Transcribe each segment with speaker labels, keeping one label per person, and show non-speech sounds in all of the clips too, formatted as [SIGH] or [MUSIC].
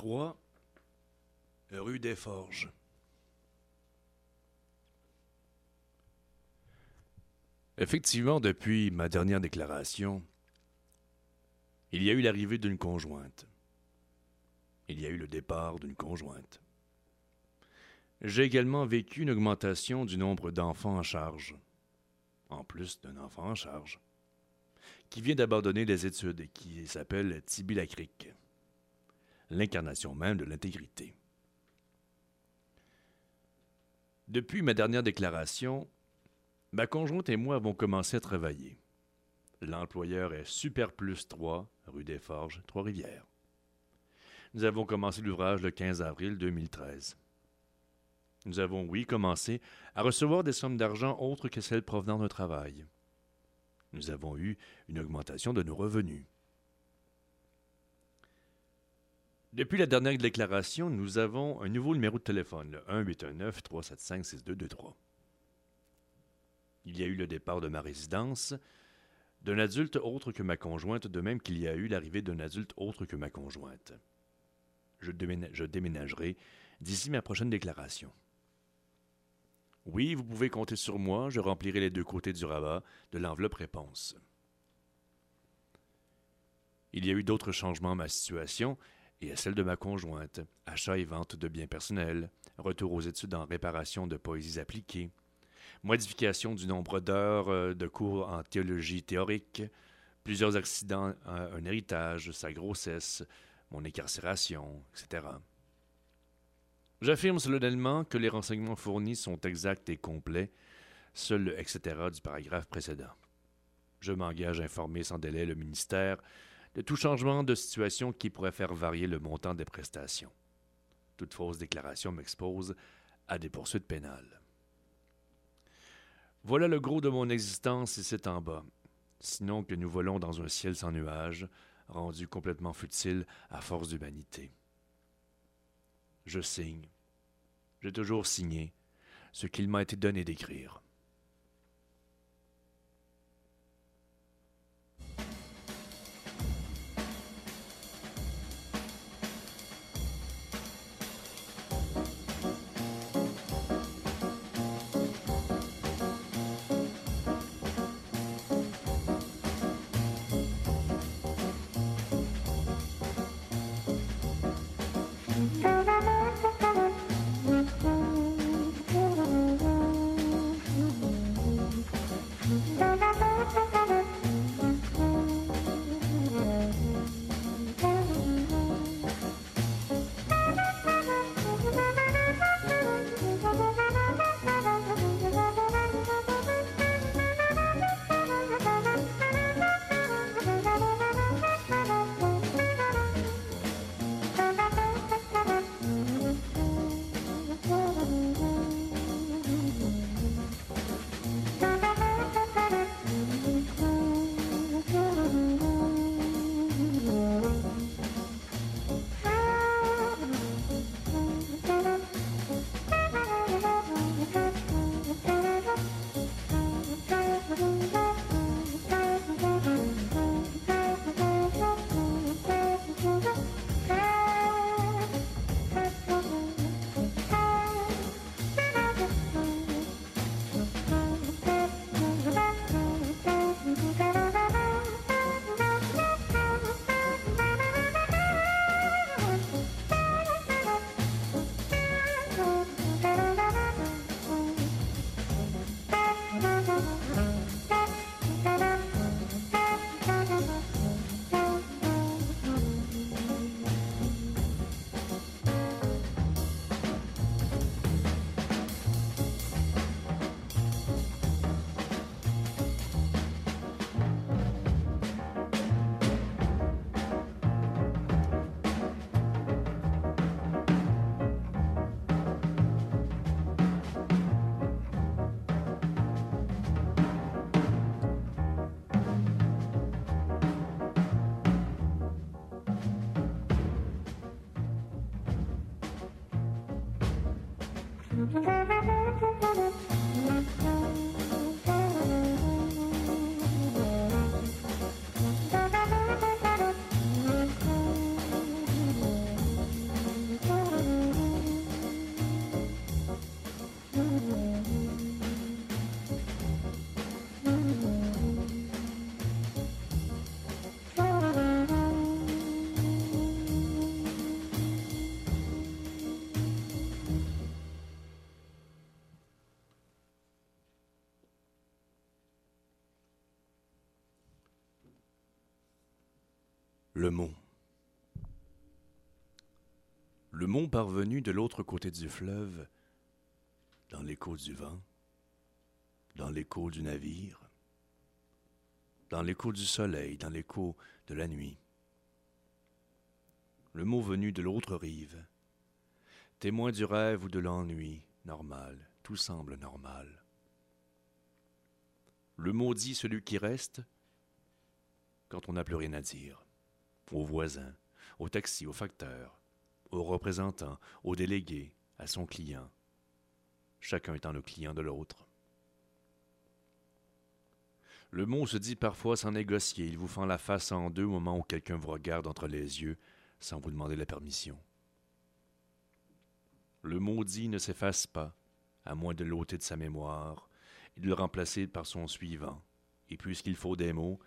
Speaker 1: 3, rue des Forges. Effectivement, depuis ma dernière déclaration, il y a eu l'arrivée d'une conjointe. Il y a eu le départ d'une conjointe. J'ai également vécu une augmentation du nombre d'enfants en charge, en plus d'un enfant en charge, qui vient d'abandonner les études et qui s'appelle Tibi Lacrique, l'incarnation même de l'intégrité. Depuis ma dernière déclaration, ma conjointe et moi avons commencé à travailler. L'employeur est Super Plus 3, rue des Forges, Trois-Rivières. Nous avons commencé l'ouvrage le 15 avril 2013. Nous avons, oui, commencé à recevoir des sommes d'argent autres que celles provenant d'un travail. Nous avons eu une augmentation de nos revenus. Depuis la dernière déclaration, nous avons un nouveau numéro de téléphone, le 1-819-375-6223. Il y a eu le départ de ma résidence d'un adulte autre que ma conjointe, de même qu'il y a eu l'arrivée d'un adulte autre que ma conjointe. Je, je déménagerai d'ici ma prochaine déclaration. Oui, vous pouvez compter sur moi, je remplirai les deux côtés du rabat de l'enveloppe réponse. Il y a eu d'autres changements à ma situation et à celle de ma conjointe, achat et vente de biens personnels, retour aux études en réparation de poésies appliquées, modification du nombre d'heures euh, de cours en théologie théorique, plusieurs accidents, un héritage, sa grossesse, mon incarcération, etc. J'affirme solennellement que les renseignements fournis sont exacts et complets, seul le etc. du paragraphe précédent. Je m'engage à informer sans délai le ministère de tout changement de situation qui pourrait faire varier le montant des prestations. Toute fausse déclaration m'expose à des poursuites pénales. Voilà le gros de mon existence ici en bas, sinon que nous volons dans un ciel sans nuages, rendu complètement futile à force d'humanité. Je signe. J'ai toujours signé ce qu'il m'a été donné d'écrire. Le mot. Le mot parvenu de l'autre côté du fleuve, dans l'écho du vent, dans l'écho du navire, dans l'écho du soleil, dans l'écho de la nuit. Le mot venu de l'autre rive, témoin du rêve ou de l'ennui, normal, tout semble normal. Le mot dit celui qui reste quand on n'a plus rien à dire, aux voisins, au taxi, au facteur, aux représentants, aux délégués, à son client, chacun étant le client de l'autre. Le mot se dit parfois sans négocier, il vous fend la face en deux au moment où quelqu'un vous regarde entre les yeux sans vous demander la permission. Le maudit ne s'efface pas, à moins de l'ôter de sa mémoire et de le remplacer par son suivant. Et puisqu'il faut des mots,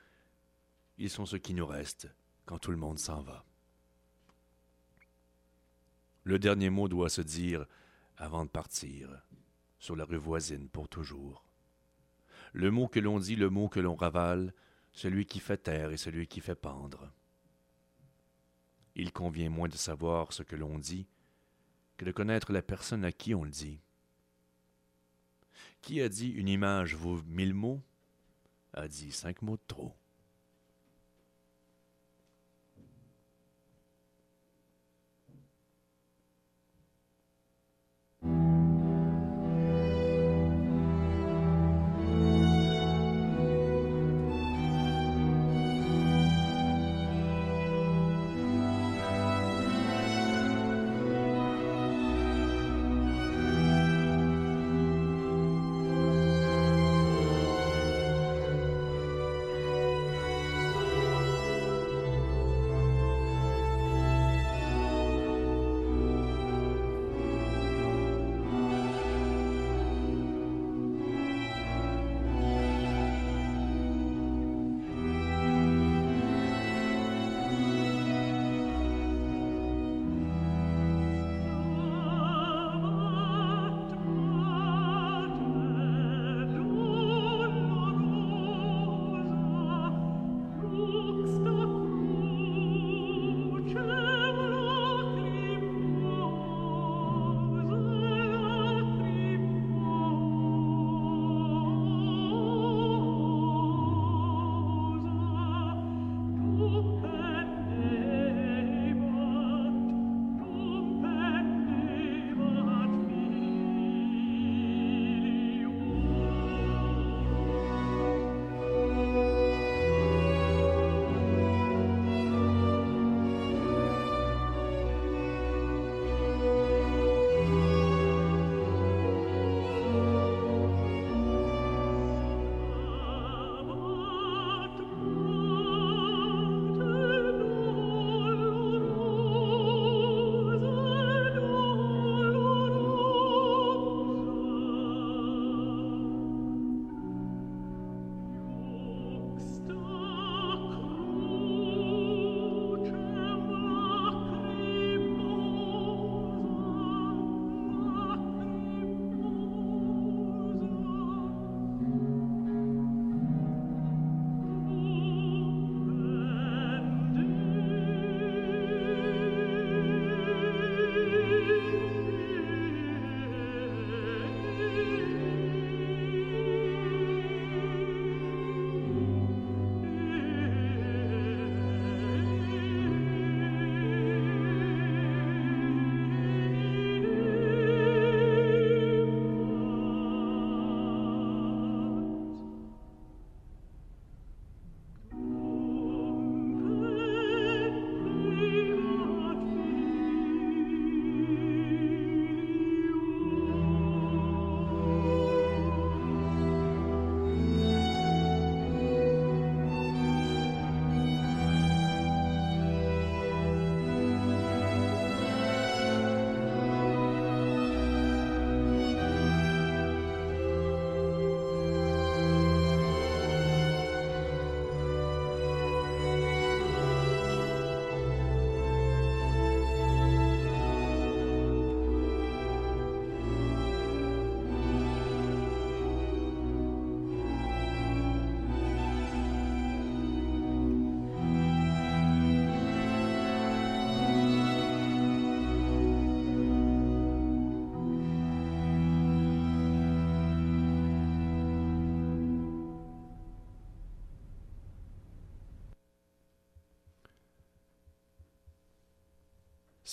Speaker 1: ils sont ceux qui nous restent quand tout le monde s'en va. Le dernier mot doit se dire avant de partir, sur la rue voisine pour toujours. Le mot que l'on dit, le mot que l'on ravale, celui qui fait taire et celui qui fait pendre. Il convient moins de savoir ce que l'on dit que de connaître la personne à qui on le dit. Qui a dit une image vaut mille mots a dit cinq mots de trop.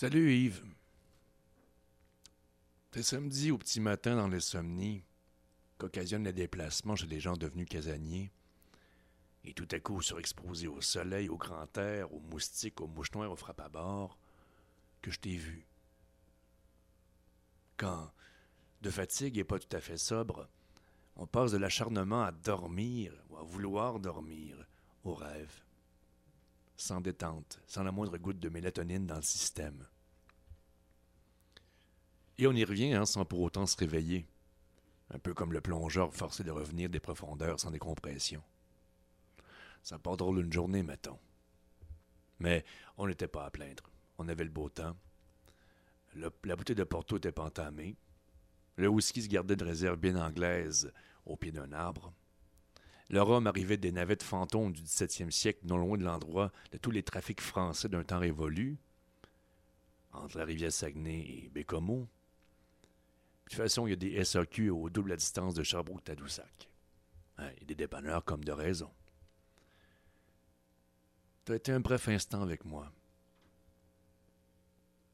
Speaker 1: Salut Yves. C'est samedi au petit matin dans l'insomnie qu'occasionne les déplacements chez les gens devenus casaniers. Et tout à coup, surexposé au soleil, au grand air, aux moustiques, aux mouches noires, aux frappes à bord, que je t'ai vu. Quand, de fatigue et pas tout à fait sobre, on passe de l'acharnement à dormir ou à vouloir dormir au rêve sans détente, sans la moindre goutte de mélatonine dans le système. Et on y revient hein, sans pour autant se réveiller, un peu comme le plongeur forcé de revenir des profondeurs sans décompression. Ça part drôle une journée, mettons. Mais on n'était pas à plaindre. On avait le beau temps. la bouteille de Porto était pas entamée. Le whisky se gardait de réserve bien anglaise au pied d'un arbre. Le rhum arrivait des navettes fantômes du XVIIe siècle, non loin de l'endroit de tous les trafics français d'un temps révolu, entre la rivière Saguenay et Bécomo. De toute façon, il y a des SAQ au double distance de Sherbrooke-Tadoussac. Hein, et des dépanneurs comme de raison. Tu as été un bref instant avec moi.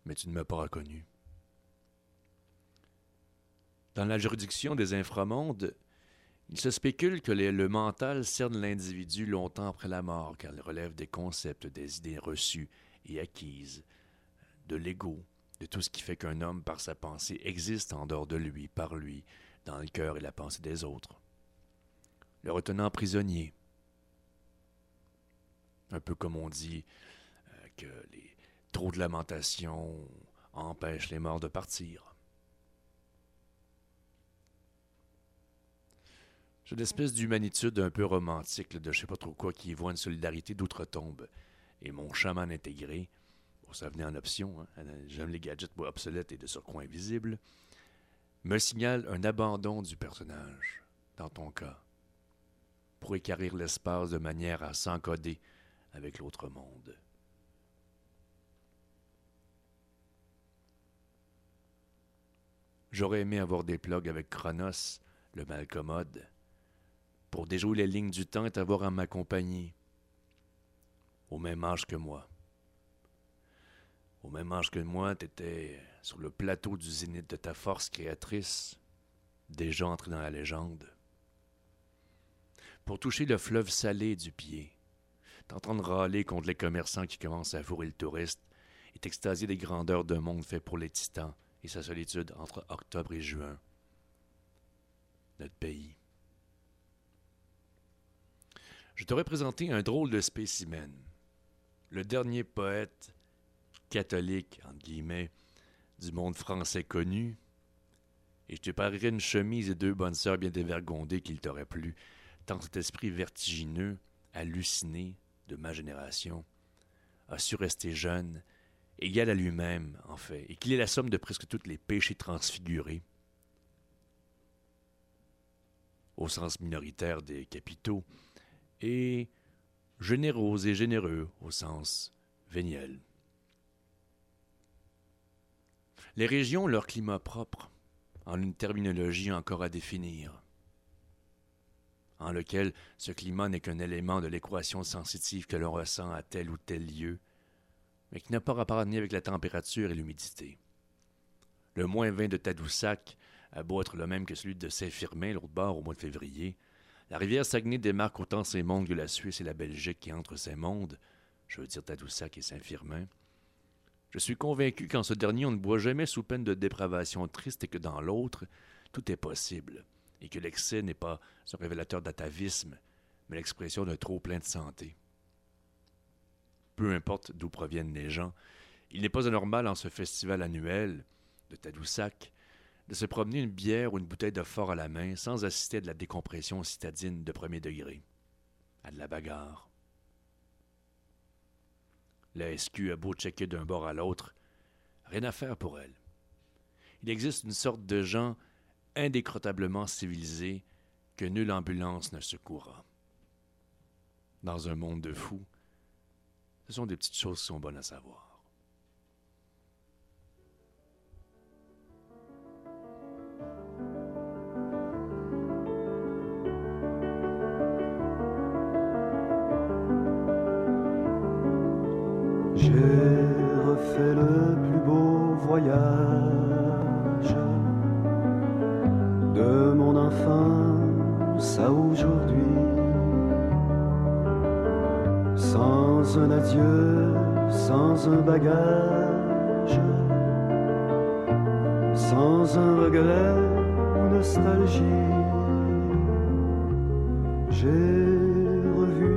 Speaker 1: Mais tu ne m'as pas reconnu. Dans la juridiction des inframondes, il se spécule que le mental cerne l'individu longtemps après la mort, car il relève des concepts, des idées reçues et acquises, de l'ego, de tout ce qui fait qu'un homme, par sa pensée, existe en dehors de lui, par lui, dans le cœur et la pensée des autres. Le retenant prisonnier, un peu comme on dit euh, que les trop de lamentation empêchent les morts de partir. J'ai une espèce d'humanitude un peu romantique, de je sais pas trop quoi, qui voit une solidarité d'outre-tombe. Et mon chaman intégré, ça venait en option, hein, j'aime les gadgets obsolètes et de surcroît invisibles, me signale un abandon du personnage, dans ton cas, pour écarrir l'espace de manière à s'encoder avec l'autre monde. J'aurais aimé avoir des plugs avec Chronos, le malcommode, pour déjouer les lignes du temps et avoir à m'accompagner. Au même âge que moi. Au même âge que moi, tu étais sur le plateau du zénith de ta force créatrice, déjà entré dans la légende. Pour toucher le fleuve salé du pied, t'entendre râler contre les commerçants qui commencent à fourrer le touriste et t'extasier des grandeurs d'un monde fait pour les titans et sa solitude entre octobre et juin. Notre pays je t'aurais présenté un drôle de spécimen. Le dernier poète catholique, entre guillemets, du monde français connu. Et je te parlerai une chemise et deux bonnes sœurs bien dévergondées qu'il t'aurait plu, tant cet esprit vertigineux, halluciné de ma génération, a su rester jeune, égal à lui-même, en fait, et qu'il est la somme de presque tous les péchés transfigurés, au sens minoritaire des capitaux, et généreux et généreux au sens véniel. Les régions ont leur climat propre, en une terminologie encore à définir, en lequel ce climat n'est qu'un élément de l'équation sensitive que l'on ressent à tel ou tel lieu, mais qui n'a pas rapport ni avec la température et l'humidité. Le moins 20 de Tadoussac a beau être le même que celui de Saint-Firmin, l'autre bord, au mois de février, la rivière Saguenay démarque autant ces mondes que la Suisse et la Belgique qui entre ces mondes, je veux dire Tadoussac et Saint-Firmin. Je suis convaincu qu'en ce dernier on ne boit jamais sous peine de dépravation triste et que dans l'autre, tout est possible, et que l'excès n'est pas un révélateur d'atavisme, mais l'expression d'un trop plein de santé. Peu importe d'où proviennent les gens, il n'est pas anormal en ce festival annuel de Tadoussac de se promener une bière ou une bouteille de fort à la main sans assister à de la décompression citadine de premier degré, à de la bagarre. La SQ a beau checker d'un bord à l'autre, rien à faire pour elle. Il existe une sorte de gens indécrotablement civilisés que nulle ambulance ne secourra. Dans un monde de fous, ce sont des petites choses qui sont bonnes à savoir.
Speaker 2: Je refait le plus beau voyage de mon enfance à aujourd'hui. Sans un adieu, sans un bagage, sans un regret ou nostalgie. J'ai revu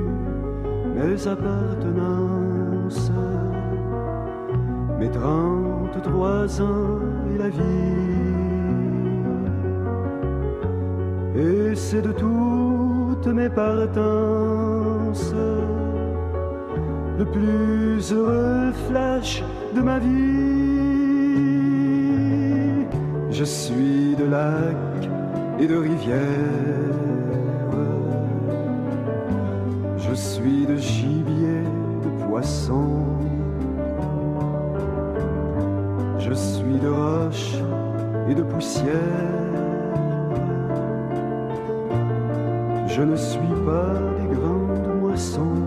Speaker 2: mes appartenances, mes trente-trois ans et la vie. Et c'est de toutes mes partances le plus heureux flash de ma vie. Je suis de lacs et de rivières. Je ne suis pas des grandes moissons.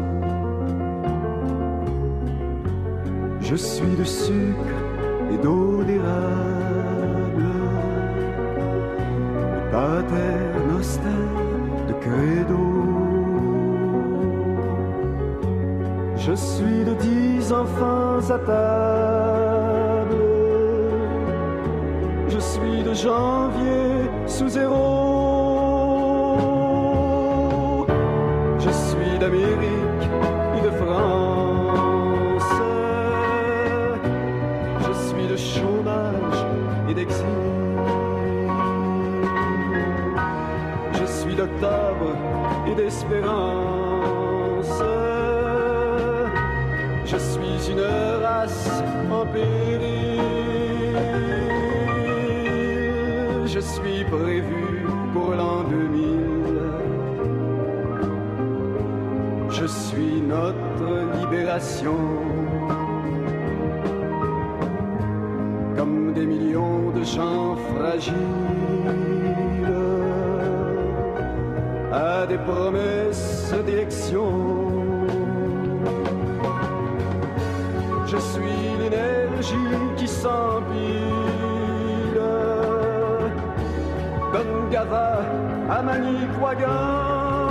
Speaker 2: Je suis de sucre et d'eau d'érable, de pater noster, de credo. Je suis de dix enfants à table. À Manicouagan.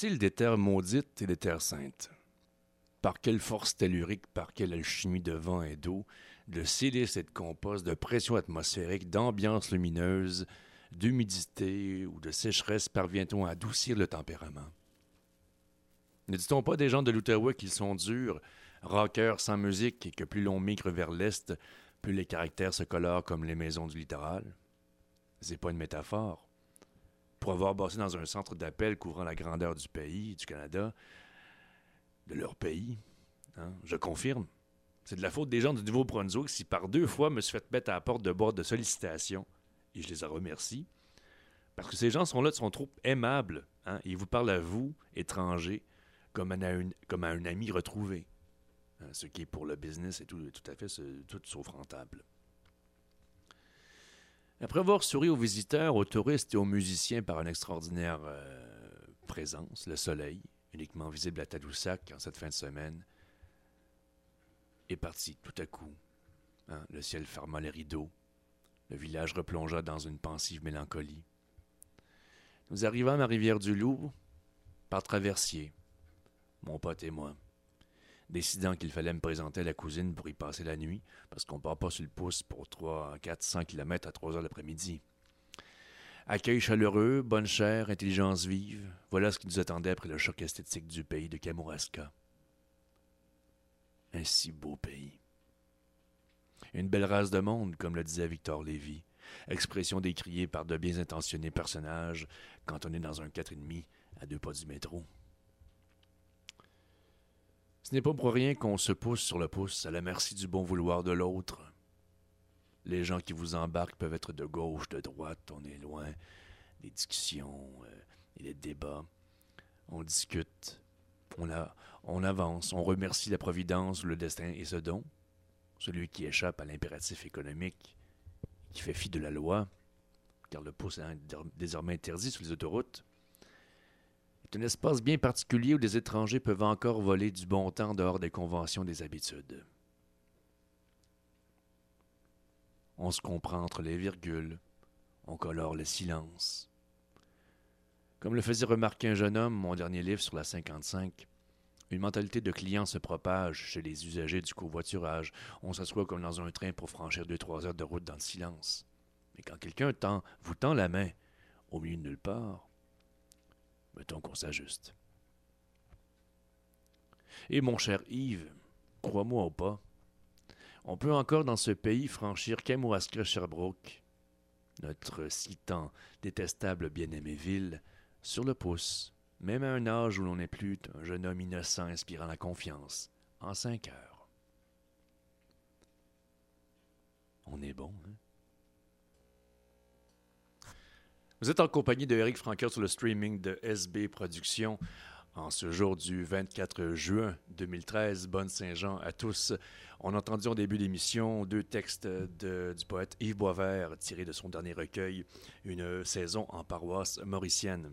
Speaker 1: Des terres maudites et des terres saintes? Par quelle force tellurique, par quelle alchimie de vent et d'eau, de silice et de compost, de pression atmosphérique, d'ambiance lumineuse, d'humidité ou de sécheresse parvient-on à adoucir le tempérament? Ne dit-on pas des gens de l'Outaouais qu'ils sont durs, rockeurs sans musique et que plus l'on migre vers l'est, plus les caractères se colorent comme les maisons du littoral? C'est pas une métaphore pour avoir bossé dans un centre d'appel couvrant la grandeur du pays, du Canada, de leur pays. hein, Je confirme. C'est de la faute des gens du Nouveau-Brunswick si par deux fois me suis fait mettre à la porte de boîte de sollicitations, et je les en remercie, parce que ces gens sont là, sont trop aimables. hein, Ils vous parlent à vous, étrangers, comme à un, ami retrouvé. Hein, Ce qui est pour le business est tout, tout à fait tout sauf rentable. Après avoir souri aux visiteurs, aux touristes et aux musiciens par une extraordinaire euh, présence, le soleil, uniquement visible à Tadoussac en cette fin de semaine, est parti tout à coup. hein, le ciel fermant les rideaux, Le village replongea dans une pensive mélancolie. Nous arrivâmes à Rivière-du-Loup par traversier, mon pote et moi, décidant qu'il fallait me présenter à la cousine pour y passer la nuit, parce qu'on part pas sur le pouce pour 3, 4, 5 km à 3 heures l'après-midi. Accueil chaleureux, bonne chair, intelligence vive, voilà ce qui nous attendait après le choc esthétique du pays de Kamouraska. Un si beau pays. Une belle race de monde, comme le disait Victor Lévy, expression décriée par de bien intentionnés personnages quand on est dans un 4,5 à deux pas du métro. Ce n'est pas pour rien qu'on se pousse sur le pouce à la merci du bon vouloir de l'autre. Les gens qui vous embarquent peuvent être de gauche, de droite, on est loin des discussions euh, et des débats. On discute, on, on avance, on remercie la Providence, le destin et ce don. Celui qui échappe à l'impératif économique, qui fait fi de la loi, car le pouce est désormais interdit sur les autoroutes, est un espace bien particulier où les étrangers peuvent encore voler du bon temps dehors des conventions des habitudes. On se comprend entre les virgules, on colore le silence. Comme le faisait remarquer un jeune homme, mon dernier livre sur la 55, une mentalité de client se propage chez les usagers du covoiturage. On s'assoit comme dans un train pour franchir deux, trois heures de route dans le silence. Mais quand quelqu'un vous tend la main au milieu de nulle part, mettons qu'on s'ajuste. Et mon cher Yves, crois-moi ou pas, on peut encore dans ce pays franchir Kamouraska-Sherbrooke, notre si tant détestable bien-aimé ville, sur le pouce, même à un âge où l'on n'est plus un jeune homme innocent inspirant la confiance, en cinq heures. On est bon, hein? Vous êtes en compagnie de Eric Franqueur sur le streaming de SB Productions en ce jour du 24 juin 2013. Bonne Saint-Jean à tous. On a entendu en début d'émission deux textes du poète Yves Boisvert tirés de son dernier recueil, Une saison en paroisse mauricienne.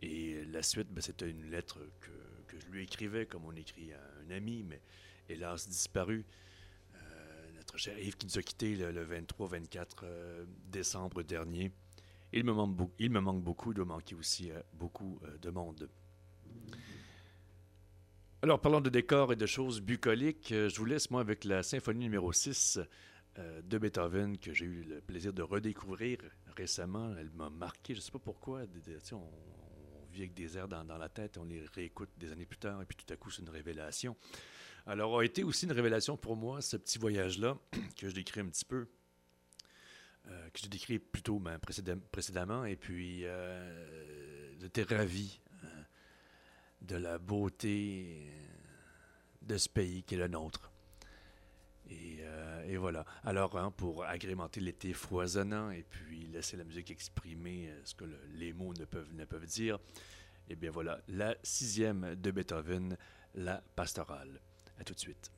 Speaker 1: Et la suite, ben, c'était une lettre que, je lui écrivais, comme on écrit à un ami, mais hélas disparu. Euh, notre cher Yves qui nous a quittés le, 23-24 euh, décembre dernier. Il me, manque il me manque beaucoup, il doit manquer aussi euh, beaucoup de monde. Alors, parlant de décors et de choses bucoliques, je vous laisse, moi, avec la symphonie numéro 6 de Beethoven, que j'ai eu le plaisir de redécouvrir récemment. Elle m'a marqué, je ne sais pas pourquoi. On, avec des airs dans, la tête, on les réécoute des années plus tard, et puis tout à coup, c'est une révélation. Alors, a été aussi une révélation pour moi, ce petit voyage-là, [CLEARS THROAT] que je décris un petit peu, euh, que j'ai décrit plutôt ben, précédemment, et puis euh, j'étais ravi hein, de la beauté de ce pays qui est le nôtre. Et, euh, voilà. Alors, hein, pour agrémenter l'été foisonnant et puis laisser la musique exprimer ce que les mots ne peuvent, ne peuvent dire, eh bien voilà, la sixième de Beethoven, la pastorale. À tout de suite.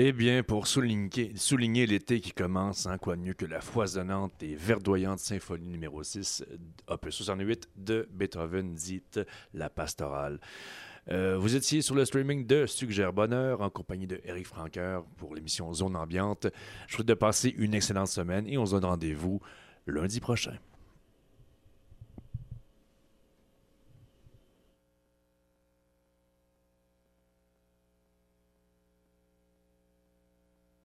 Speaker 1: Eh bien, pour souligner, l'été qui commence, hein, quoi de mieux que la foisonnante et verdoyante symphonie numéro 6, opus 68 de Beethoven, dite La Pastorale. Euh, vous étiez sur le streaming de Suggère Bonheur en compagnie de Eric Franqueur pour l'émission Zone Ambiante. Je vous souhaite de passer une excellente semaine et on se donne rendez-vous lundi prochain.